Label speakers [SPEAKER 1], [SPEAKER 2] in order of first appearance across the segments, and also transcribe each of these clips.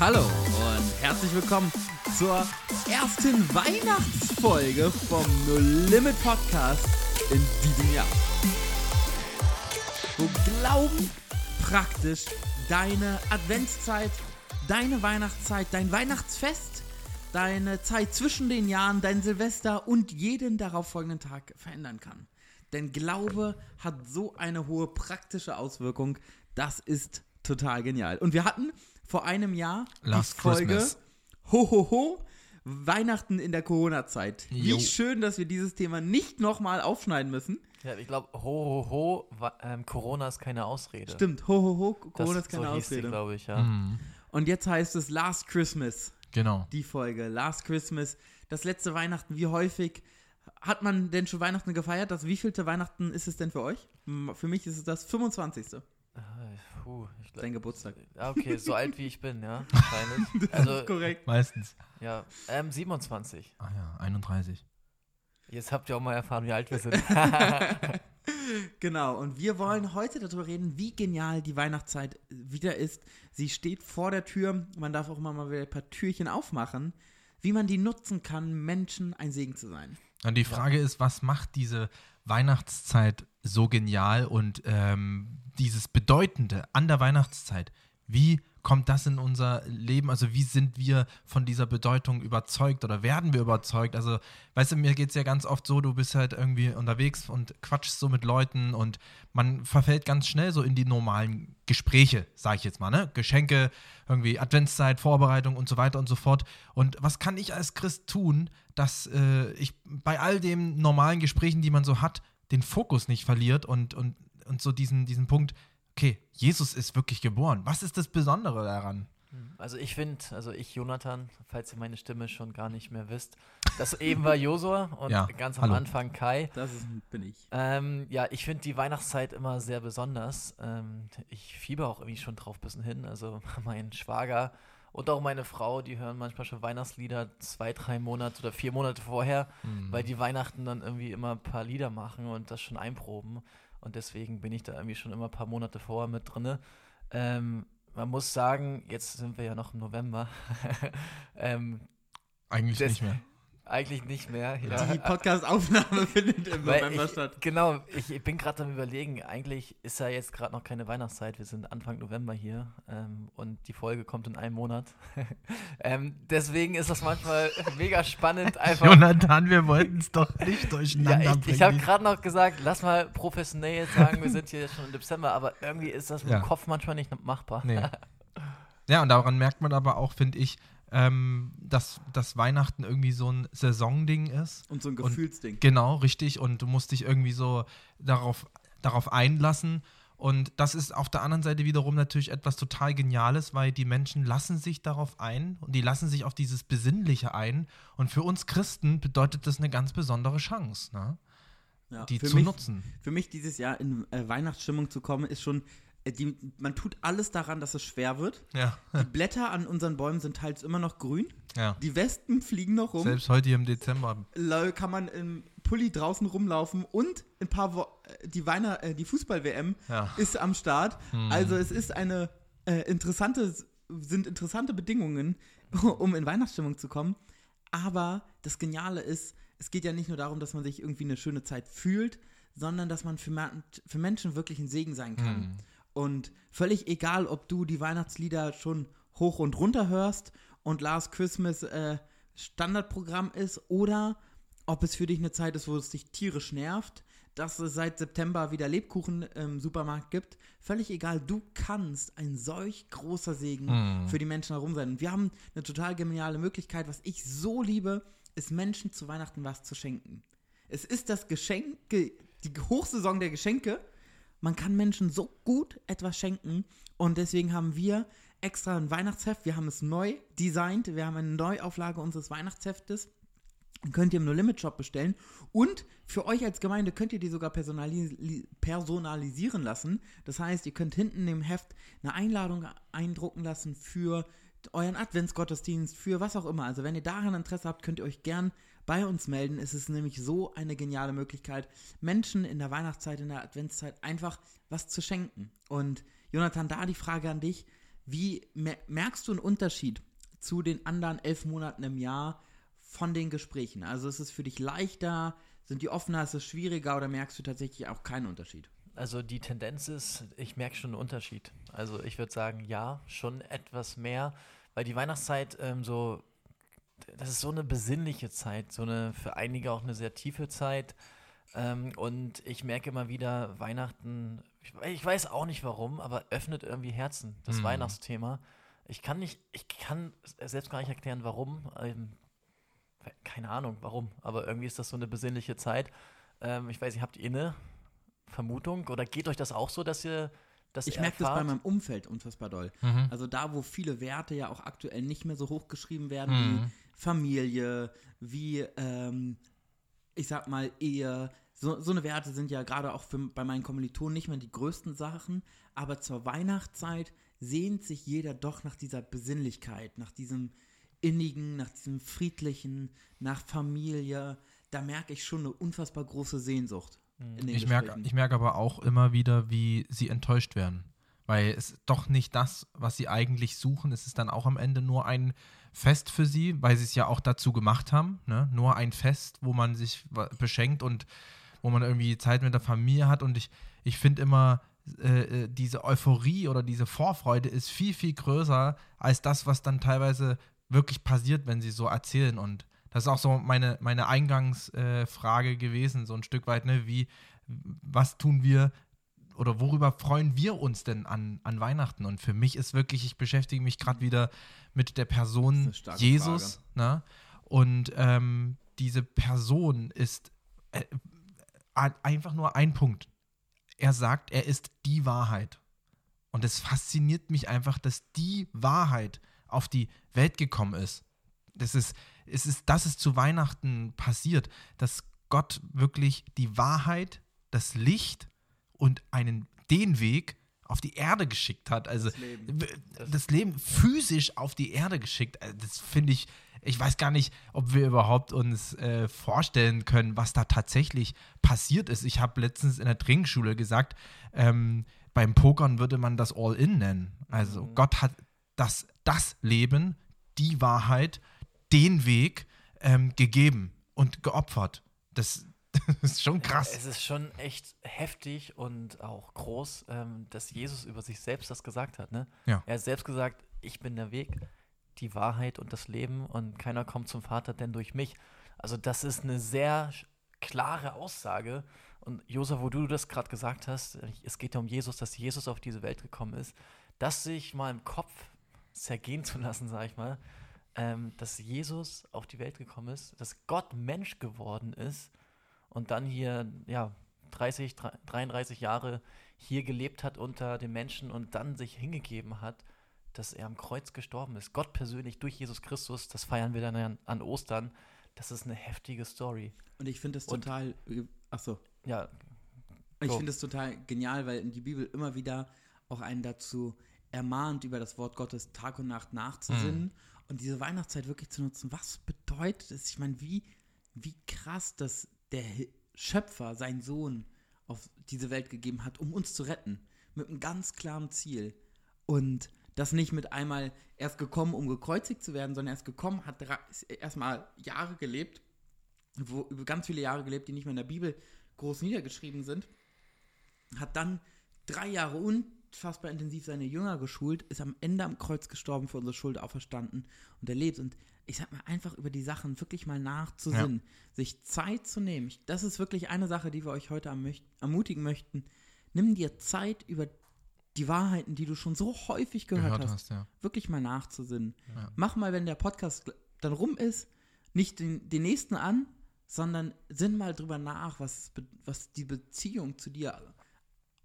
[SPEAKER 1] Hallo und herzlich willkommen zur ersten Weihnachtsfolge vom No Limit Podcast in diesem Jahr. Wo Glauben praktisch deine Adventszeit, deine Weihnachtszeit, dein Weihnachtsfest, deine Zeit zwischen den Jahren, dein Silvester und jeden darauf folgenden Tag verändern kann. Denn Glaube hat so eine hohe praktische Auswirkung, das ist total genial. Und wir hatten vor einem Jahr
[SPEAKER 2] Last
[SPEAKER 1] die Folge
[SPEAKER 2] Christmas.
[SPEAKER 1] Ho Ho Ho Weihnachten in der Corona-Zeit. Wie
[SPEAKER 2] Jo.
[SPEAKER 1] schön, dass wir dieses Thema nicht nochmal aufschneiden müssen.
[SPEAKER 3] Ja, ich glaube, ho, ho, ho, ähm, Corona ist keine Ausrede.
[SPEAKER 1] Stimmt, Ho Ho Ho, Corona
[SPEAKER 3] das,
[SPEAKER 1] ist keine
[SPEAKER 3] so
[SPEAKER 1] Ausrede.
[SPEAKER 3] glaube ich, ja.
[SPEAKER 2] Mhm.
[SPEAKER 1] Und jetzt heißt es Last Christmas,
[SPEAKER 2] Genau.
[SPEAKER 1] die Folge. Last Christmas, das letzte Weihnachten. Wie häufig hat man denn schon Weihnachten gefeiert? Das wievielte Weihnachten ist es denn für euch? Für mich ist es das 25.
[SPEAKER 3] Puh, ich glaub,
[SPEAKER 1] Dein Geburtstag.
[SPEAKER 3] Ah, okay, so alt wie ich bin, ja, wahrscheinlich. Also,
[SPEAKER 1] Korrekt.
[SPEAKER 2] Meistens.
[SPEAKER 3] ja, ähm, 27.
[SPEAKER 2] Ah ja, 31.
[SPEAKER 3] Jetzt habt ihr auch mal erfahren, wie alt wir sind.
[SPEAKER 1] Genau, und wir wollen heute darüber reden, wie genial die Weihnachtszeit wieder ist. Sie steht vor der Tür, man darf auch immer mal wieder ein paar Türchen aufmachen, wie man die nutzen kann, Menschen ein Segen zu sein.
[SPEAKER 2] Und die Frage ist, was macht diese Weihnachtszeit so genial und ähm, dieses Bedeutende an der Weihnachtszeit? Wie kommt das in unser Leben? Also wie sind wir von dieser Bedeutung überzeugt oder werden wir überzeugt? Also, weißt du, mir geht es ja ganz oft so, du bist halt irgendwie unterwegs und quatschst so mit Leuten und man verfällt ganz schnell so in die normalen Gespräche, sage ich jetzt mal, ne? Geschenke, irgendwie Adventszeit, Vorbereitung und so weiter und so fort. Und was kann ich als Christ tun, dass äh, ich bei all den normalen Gesprächen, die man so hat, den Fokus nicht verliert und, und, und so diesen, diesen Punkt, okay, Jesus ist wirklich geboren. Was ist das Besondere daran?
[SPEAKER 3] Also ich finde, also ich, Jonathan, falls ihr meine Stimme schon gar nicht mehr wisst, das eben war Josua und
[SPEAKER 2] Ja,
[SPEAKER 3] ganz am
[SPEAKER 2] hallo.
[SPEAKER 3] Anfang Kai.
[SPEAKER 1] Das ist, bin ich.
[SPEAKER 3] Ähm, ja, ich finde die Weihnachtszeit immer sehr besonders. Ähm, ich fieber auch irgendwie schon drauf ein bisschen hin. Also mein Schwager und auch meine Frau, die hören manchmal schon Weihnachtslieder zwei, drei Monate oder vier Monate vorher, weil die Weihnachten dann irgendwie immer ein paar Lieder machen und das schon einproben. Und deswegen bin ich da irgendwie schon immer ein paar Monate vorher mit drinne. Ähm, man muss sagen, jetzt sind wir ja noch im November. ähm,
[SPEAKER 2] Eigentlich nicht mehr.
[SPEAKER 3] Eigentlich nicht mehr. Ja.
[SPEAKER 1] Die Podcast-Aufnahme findet im
[SPEAKER 3] Weil
[SPEAKER 1] November
[SPEAKER 3] ich,
[SPEAKER 1] statt.
[SPEAKER 3] Genau, ich, ich bin gerade am überlegen, eigentlich ist ja jetzt gerade noch keine Weihnachtszeit, wir sind Anfang November hier ähm, und die Folge kommt in einem Monat. ähm, deswegen ist das manchmal mega spannend, einfach.
[SPEAKER 2] Jonathan, wir wollten es doch nicht
[SPEAKER 3] Ja,
[SPEAKER 2] durcheinander
[SPEAKER 3] ich ich habe gerade noch gesagt, lass mal professionell jetzt sagen, wir sind hier schon im Dezember, aber irgendwie ist das mit
[SPEAKER 2] Ja.
[SPEAKER 3] dem Kopf manchmal nicht machbar.
[SPEAKER 2] Nee. Ja, und daran merkt man aber auch, finde ich, ähm, dass, dass Weihnachten irgendwie so ein Saisonding ist.
[SPEAKER 1] Und so ein
[SPEAKER 2] Und-
[SPEAKER 1] Gefühlsding.
[SPEAKER 2] Genau, richtig. Und du musst dich irgendwie so darauf, darauf einlassen. Und das ist auf der anderen Seite wiederum natürlich etwas total Geniales, weil die Menschen lassen sich darauf ein und die lassen sich auf dieses Besinnliche ein. Und für uns Christen bedeutet das eine ganz besondere Chance, ne?
[SPEAKER 1] Ja,
[SPEAKER 2] die zu
[SPEAKER 1] mich,
[SPEAKER 2] nutzen.
[SPEAKER 1] Für mich dieses Jahr in äh, Weihnachtsstimmung zu kommen, ist schon, die, man tut alles daran, dass es schwer wird.
[SPEAKER 2] Ja,
[SPEAKER 1] Die Blätter an unseren Bäumen sind teils immer noch grün.
[SPEAKER 2] ja.
[SPEAKER 1] Die Wespen fliegen noch rum.
[SPEAKER 2] Selbst heute hier im Dezember.
[SPEAKER 1] Kann man im Pulli draußen rumlaufen und ein paar Wo äh, die Weihnacht äh, die Fußball-WM
[SPEAKER 2] Ja.
[SPEAKER 1] ist am Start. Also es ist eine äh, interessante, sind interessante Bedingungen, um in Weihnachtsstimmung zu kommen. Aber das Geniale ist, es geht ja nicht nur darum, dass man sich irgendwie eine schöne Zeit fühlt, sondern dass man für, Man- für Menschen wirklich ein Segen sein kann. Und völlig egal, ob du die Weihnachtslieder schon hoch und runter hörst und Last Christmas äh, Standardprogramm ist oder ob es für dich eine Zeit ist, wo es dich tierisch nervt, dass es seit September wieder Lebkuchen im Supermarkt gibt. Völlig egal, du kannst ein solch großer Segen für die Menschen herum sein. Und wir haben eine total geniale Möglichkeit, was ich so liebe, ist Menschen zu Weihnachten was zu schenken. Es ist das Geschenke, die Hochsaison der Geschenke. Man kann Menschen so gut etwas schenken und deswegen haben wir extra ein Weihnachtsheft. Wir haben es neu designt. Wir haben eine Neuauflage unseres Weihnachtsheftes. Könnt ihr im No Limit Shop bestellen. Und für euch als Gemeinde könnt ihr die sogar personali personalisieren lassen. Das heißt, ihr könnt hinten im Heft eine Einladung eindrucken lassen für euren Adventsgottesdienst, für was auch immer. Also wenn ihr daran Interesse habt, könnt ihr euch gern bei uns melden. Es ist nämlich so eine geniale Möglichkeit, Menschen in der Weihnachtszeit, in der Adventszeit einfach was zu schenken. Und Jonathan, da die Frage an dich. Wie mer merkst du einen Unterschied zu den anderen elf Monaten im Jahr von den Gesprächen? Also ist es für dich leichter, sind die offener, ist es schwieriger oder merkst du tatsächlich auch keinen Unterschied?
[SPEAKER 3] Also die Tendenz ist, ich merke schon einen Unterschied. Also ich würde sagen, ja, schon etwas mehr, weil die Weihnachtszeit ähm, so, das ist so eine besinnliche Zeit, so eine für einige auch eine sehr tiefe Zeit. Ähm, und ich merke immer wieder, Weihnachten, ich, ich, weiß auch nicht warum, aber öffnet irgendwie Herzen, das mhm. Weihnachtsthema. Ich kann nicht, ich kann selbst gar nicht erklären, warum. Ähm, keine Ahnung, warum, aber irgendwie ist das so eine besinnliche Zeit. Ähm, ich weiß, ihr habt ihr eine Vermutung oder geht euch das auch so, dass ihr das
[SPEAKER 1] Ich merke das bei meinem Umfeld unfassbar doll. Mhm. Also da, wo viele Werte ja auch aktuell nicht mehr so hochgeschrieben werden, mhm. wie Familie, wie, ähm, ich sag mal, Ehe, so, so eine Werte sind ja gerade auch für, bei meinen Kommilitonen nicht mehr die größten Sachen, aber zur Weihnachtszeit sehnt sich jeder doch nach dieser Besinnlichkeit, nach diesem innigen, nach diesem friedlichen, nach Familie. Da merke ich schon eine unfassbar große Sehnsucht.
[SPEAKER 2] Mhm. ich merke ich merk aber auch immer wieder, wie sie enttäuscht werden. Weil es doch nicht das, was sie eigentlich suchen. Es ist dann auch am Ende nur ein Fest für sie, weil sie es ja auch dazu gemacht haben. Ne? Nur ein Fest, wo man sich beschenkt und wo man irgendwie Zeit mit der Familie hat. Und ich, ich finde immer, äh, äh, diese Euphorie oder diese Vorfreude ist viel, viel größer als das, was dann teilweise wirklich passiert, wenn sie so erzählen. Und das ist auch so meine, meine Eingangsfrage äh, gewesen, so ein Stück weit, ne? Wie, was tun wir oder worüber freuen wir uns denn an, an Weihnachten? Und für mich ist wirklich, ich beschäftige mich gerade wieder mit der Person Jesus. Ne? Und ähm, diese Person ist äh, einfach nur ein Punkt. Er sagt, er ist die Wahrheit. Und es fasziniert mich einfach, dass die Wahrheit auf die Welt gekommen ist. Das ist, es ist, das ist zu Weihnachten passiert, dass Gott wirklich die Wahrheit, das Licht und einen, den Weg auf die Erde geschickt hat. Also das Leben, das Leben physisch auf die Erde geschickt. Also das finde ich, ich weiß gar nicht, ob wir überhaupt uns äh, vorstellen können, was da tatsächlich passiert ist. Ich habe letztens in der Trinkschule gesagt, ähm, beim Pokern würde man das All-In nennen. Also mhm. Gott hat das, das Leben, die Wahrheit, den Weg ähm, gegeben und geopfert. Das, das, ist schon krass.
[SPEAKER 3] Es ist schon echt heftig und auch groß, ähm, dass Jesus über sich selbst das gesagt hat. Ne?
[SPEAKER 2] Ja.
[SPEAKER 3] Er hat selbst gesagt, ich bin der Weg, die Wahrheit und das Leben und keiner kommt zum Vater denn durch mich. Also das ist eine sehr klare Aussage. Und Josa, wo du das gerade gesagt hast, es geht ja um Jesus, dass Jesus auf diese Welt gekommen ist, das sich mal im Kopf zergehen zu lassen, sag ich mal, ähm, dass Jesus auf die Welt gekommen ist, dass Gott Mensch geworden ist und dann hier, ja, 30, 33 Jahre hier gelebt hat unter den Menschen und dann sich hingegeben hat, dass er am Kreuz gestorben ist. Gott persönlich durch Jesus Christus, das feiern wir dann an, Ostern. Das ist eine heftige Story.
[SPEAKER 1] Und ich finde das total, achso. Ja. Ich finde es total genial, weil die Bibel immer wieder auch einen dazu ermahnt, über das Wort Gottes Tag und Nacht nachzusinnen mhm. Und diese Weihnachtszeit wirklich zu nutzen. Was bedeutet es? Ich meine, wie, wie krass, dass der Schöpfer seinen Sohn auf diese Welt gegeben hat, um uns zu retten. Mit einem ganz klaren Ziel. Und das nicht mit einmal erst gekommen, um gekreuzigt zu werden, sondern erst gekommen, hat erstmal Jahre gelebt, wo, ganz viele Jahre gelebt, die nicht mehr in der Bibel groß niedergeschrieben sind, hat dann drei Jahre unfassbar intensiv seine Jünger geschult, ist am Ende am Kreuz gestorben, für unsere Schuld auferstanden und er lebt. Und ich sag mal, einfach über die Sachen wirklich mal nachzusinnen, ja. sich Zeit zu nehmen. das ist wirklich eine Sache, die wir euch heute ermutigen möchten. Nimm dir Zeit, über die Wahrheiten, die du schon so häufig gehört, gehört hast, hast ja. wirklich mal nachzusinnen. Ja. Mach mal, wenn der Podcast dann rum ist, nicht den, den nächsten an, sondern sinn mal drüber nach, was, was die Beziehung zu dir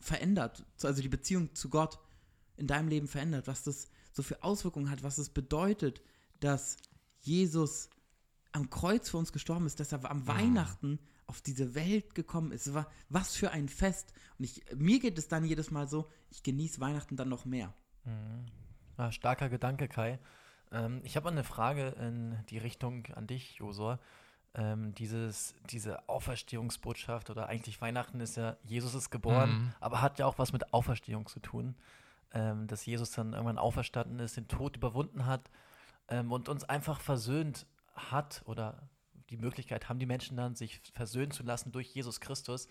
[SPEAKER 1] verändert, also die Beziehung zu Gott in deinem Leben verändert, was das so für Auswirkungen hat, was es bedeutet, dass Jesus am Kreuz für uns gestorben ist, dass er am ja. Weihnachten auf diese Welt gekommen ist. Was für ein Fest. Und ich, mir geht es dann jedes Mal so, ich genieße Weihnachten dann noch mehr.
[SPEAKER 3] Mhm. Ja, starker Gedanke, Kai. Ähm, ich habe eine Frage in die Richtung an dich, Josor ähm, dieses, diese Auferstehungsbotschaft oder eigentlich Weihnachten ist ja, Jesus ist geboren, mhm. aber hat ja auch was mit Auferstehung zu tun. ähm, dass Jesus dann irgendwann auferstanden ist, den Tod überwunden hat ähm, und uns einfach versöhnt hat oder die Möglichkeit haben die Menschen dann, sich versöhnen zu lassen durch Jesus Christus.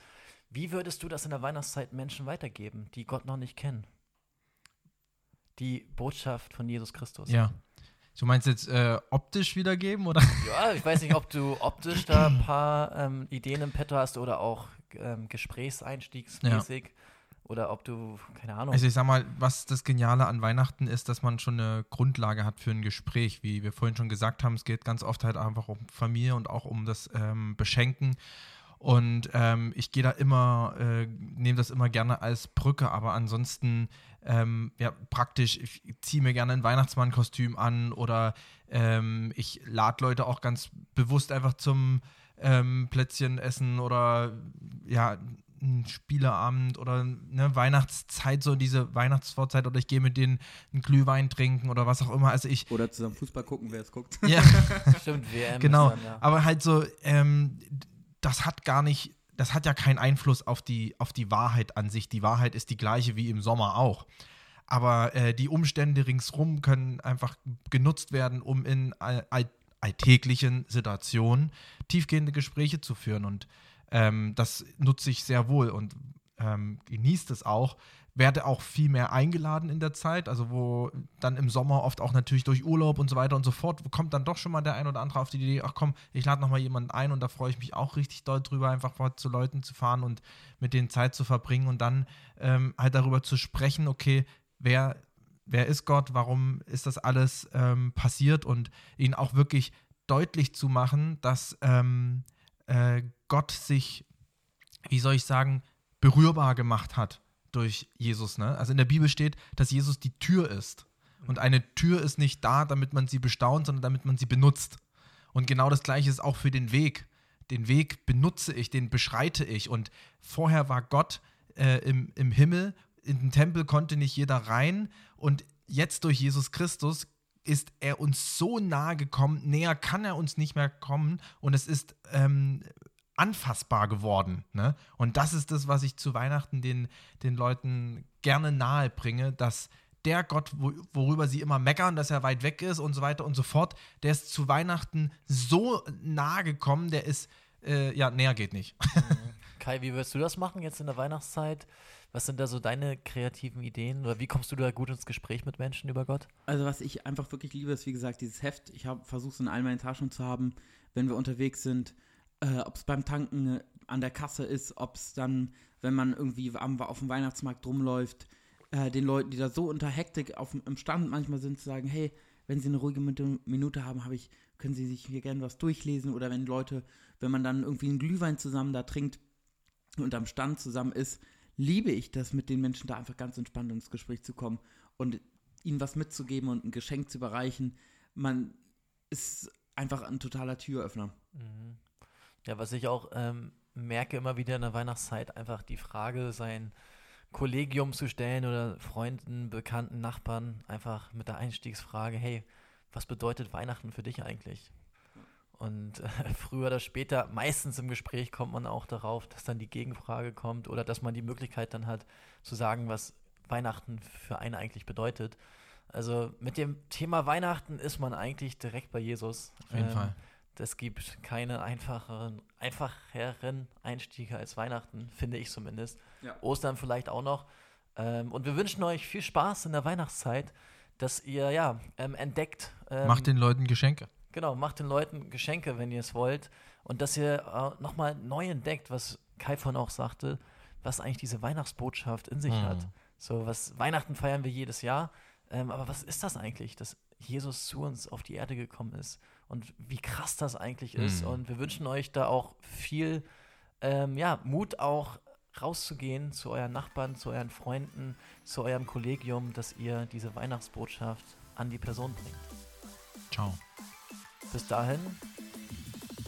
[SPEAKER 3] Wie würdest du das in der Weihnachtszeit Menschen weitergeben, die Gott noch nicht kennen? Die Botschaft von Jesus Christus.
[SPEAKER 2] Ja. Du meinst jetzt äh, optisch wiedergeben oder?
[SPEAKER 3] Ja, ich weiß nicht, ob du optisch da ein paar ähm, Ideen im Petto hast oder auch ähm, gesprächseinstiegsmäßig. Ja. Oder ob du, keine Ahnung.
[SPEAKER 2] Also ich sag mal, was das Geniale an Weihnachten ist, dass man schon eine Grundlage hat für ein Gespräch. Wie wir vorhin schon gesagt haben, es geht ganz oft halt einfach um Familie und auch um das ähm, Beschenken. Und ähm, ich gehe da immer, äh, nehme das immer gerne als Brücke, aber ansonsten, ähm, ja, praktisch, ich ziehe mir gerne ein Weihnachtsmannkostüm an oder ähm, ich lade Leute auch ganz bewusst einfach zum ähm, Plätzchen essen oder ja, ein Spieleabend oder eine Weihnachtszeit, so diese Weihnachtsvorzeit oder ich gehe mit denen einen Glühwein trinken oder was auch immer. Also ich.
[SPEAKER 1] Oder zusammen Fußball gucken, wer es guckt.
[SPEAKER 2] Ja.
[SPEAKER 3] Stimmt, WM.
[SPEAKER 2] Genau. Dann, ja. Aber halt so, ähm, das hat gar nicht, das hat ja keinen Einfluss auf die, auf die Wahrheit an sich. Die Wahrheit ist die gleiche wie im Sommer auch. Aber äh, die Umstände ringsrum können einfach genutzt werden, um in all, all, alltäglichen Situationen tiefgehende Gespräche zu führen. Und ähm, das nutze ich sehr wohl und ähm, genießt es auch. Werde auch viel mehr eingeladen in der Zeit, also wo dann im Sommer oft auch natürlich durch Urlaub und so weiter und so fort, kommt dann doch schon mal der ein oder andere auf die Idee, ach komm, ich lade nochmal jemanden ein und da freue ich mich auch richtig doll drüber, einfach zu Leuten zu fahren und mit denen Zeit zu verbringen und dann ähm, halt darüber zu sprechen, okay, wer, wer ist Gott, warum ist das alles ähm, passiert? Und ihn auch wirklich deutlich zu machen, dass ähm, äh, Gott sich, wie soll ich sagen, berührbar gemacht hat durch Jesus. Ne? Also in der Bibel steht, dass Jesus die Tür ist. Und eine Tür ist nicht da, damit man sie bestaunt, sondern damit man sie benutzt. Und genau das gleiche ist auch für den Weg. Den Weg benutze ich, den beschreite ich. Und vorher war Gott äh, im, im Himmel, in den Tempel konnte nicht jeder rein. Und jetzt durch Jesus Christus ist er uns so nahe gekommen, näher kann er uns nicht mehr kommen. Und es ist ähm, anfassbar geworden. Ne? Und das ist das, was ich zu Weihnachten den, den Leuten gerne nahe bringe, dass der Gott, wo, worüber sie immer meckern, dass er weit weg ist und so weiter und so fort, der ist zu Weihnachten so nahe gekommen, der ist, äh, ja, näher geht nicht.
[SPEAKER 3] Mhm. Kai, wie wirst du das machen jetzt in der Weihnachtszeit? Was sind da so deine kreativen Ideen oder wie kommst du da gut ins Gespräch mit Menschen über Gott?
[SPEAKER 1] Also was ich einfach wirklich liebe, ist wie gesagt dieses Heft. Ich versuche es in all meinen Taschen zu haben, wenn wir unterwegs sind äh, ob es beim Tanken an der Kasse ist, ob es dann, wenn man irgendwie am, auf dem Weihnachtsmarkt rumläuft, äh, den Leuten, die da so unter Hektik auf, im Stand manchmal sind, zu sagen, hey, wenn sie eine ruhige Minute haben, habe ich, können sie sich hier gerne was durchlesen oder wenn Leute, wenn man dann irgendwie einen Glühwein zusammen da trinkt und am Stand zusammen ist, liebe ich das, mit den Menschen da einfach ganz entspannt ins Gespräch zu kommen und ihnen was mitzugeben und ein Geschenk zu überreichen. Man ist einfach ein totaler Türöffner. Mhm.
[SPEAKER 3] Ja, was ich auch ähm, merke immer wieder in der Weihnachtszeit, einfach die Frage, sein Kollegium zu stellen oder Freunden, Bekannten, Nachbarn, einfach mit der Einstiegsfrage, hey, was bedeutet Weihnachten für dich eigentlich? Und äh, früher oder später, meistens im Gespräch kommt man auch darauf, dass dann die Gegenfrage kommt oder dass man die Möglichkeit dann hat zu sagen, was Weihnachten für einen eigentlich bedeutet. Also mit dem Thema Weihnachten ist man eigentlich direkt bei Jesus.
[SPEAKER 2] Auf jeden ähm, Fall.
[SPEAKER 3] Es gibt keine einfacheren, einfacheren Einstiege als Weihnachten, finde ich zumindest. Ja. Ostern vielleicht auch noch. Ähm, und wir wünschen euch viel Spaß in der Weihnachtszeit, dass ihr ja ähm, entdeckt.
[SPEAKER 2] Ähm, macht den Leuten Geschenke.
[SPEAKER 3] Genau, macht den Leuten Geschenke, wenn ihr es wollt. Und dass ihr äh, nochmal neu entdeckt, was Kai von auch sagte, was eigentlich diese Weihnachtsbotschaft in sich mhm. hat. So, was Weihnachten feiern wir jedes Jahr. Ähm, aber was ist das eigentlich, dass Jesus zu uns auf die Erde gekommen ist? Und wie krass das eigentlich ist. Mhm. Und wir wünschen euch da auch viel ähm, ja, Mut auch rauszugehen zu euren Nachbarn, zu euren Freunden, zu eurem Kollegium, dass ihr diese Weihnachtsbotschaft an die Person bringt.
[SPEAKER 2] Ciao.
[SPEAKER 3] Bis dahin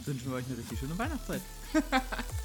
[SPEAKER 1] wünschen wir euch eine richtig schöne Weihnachtszeit.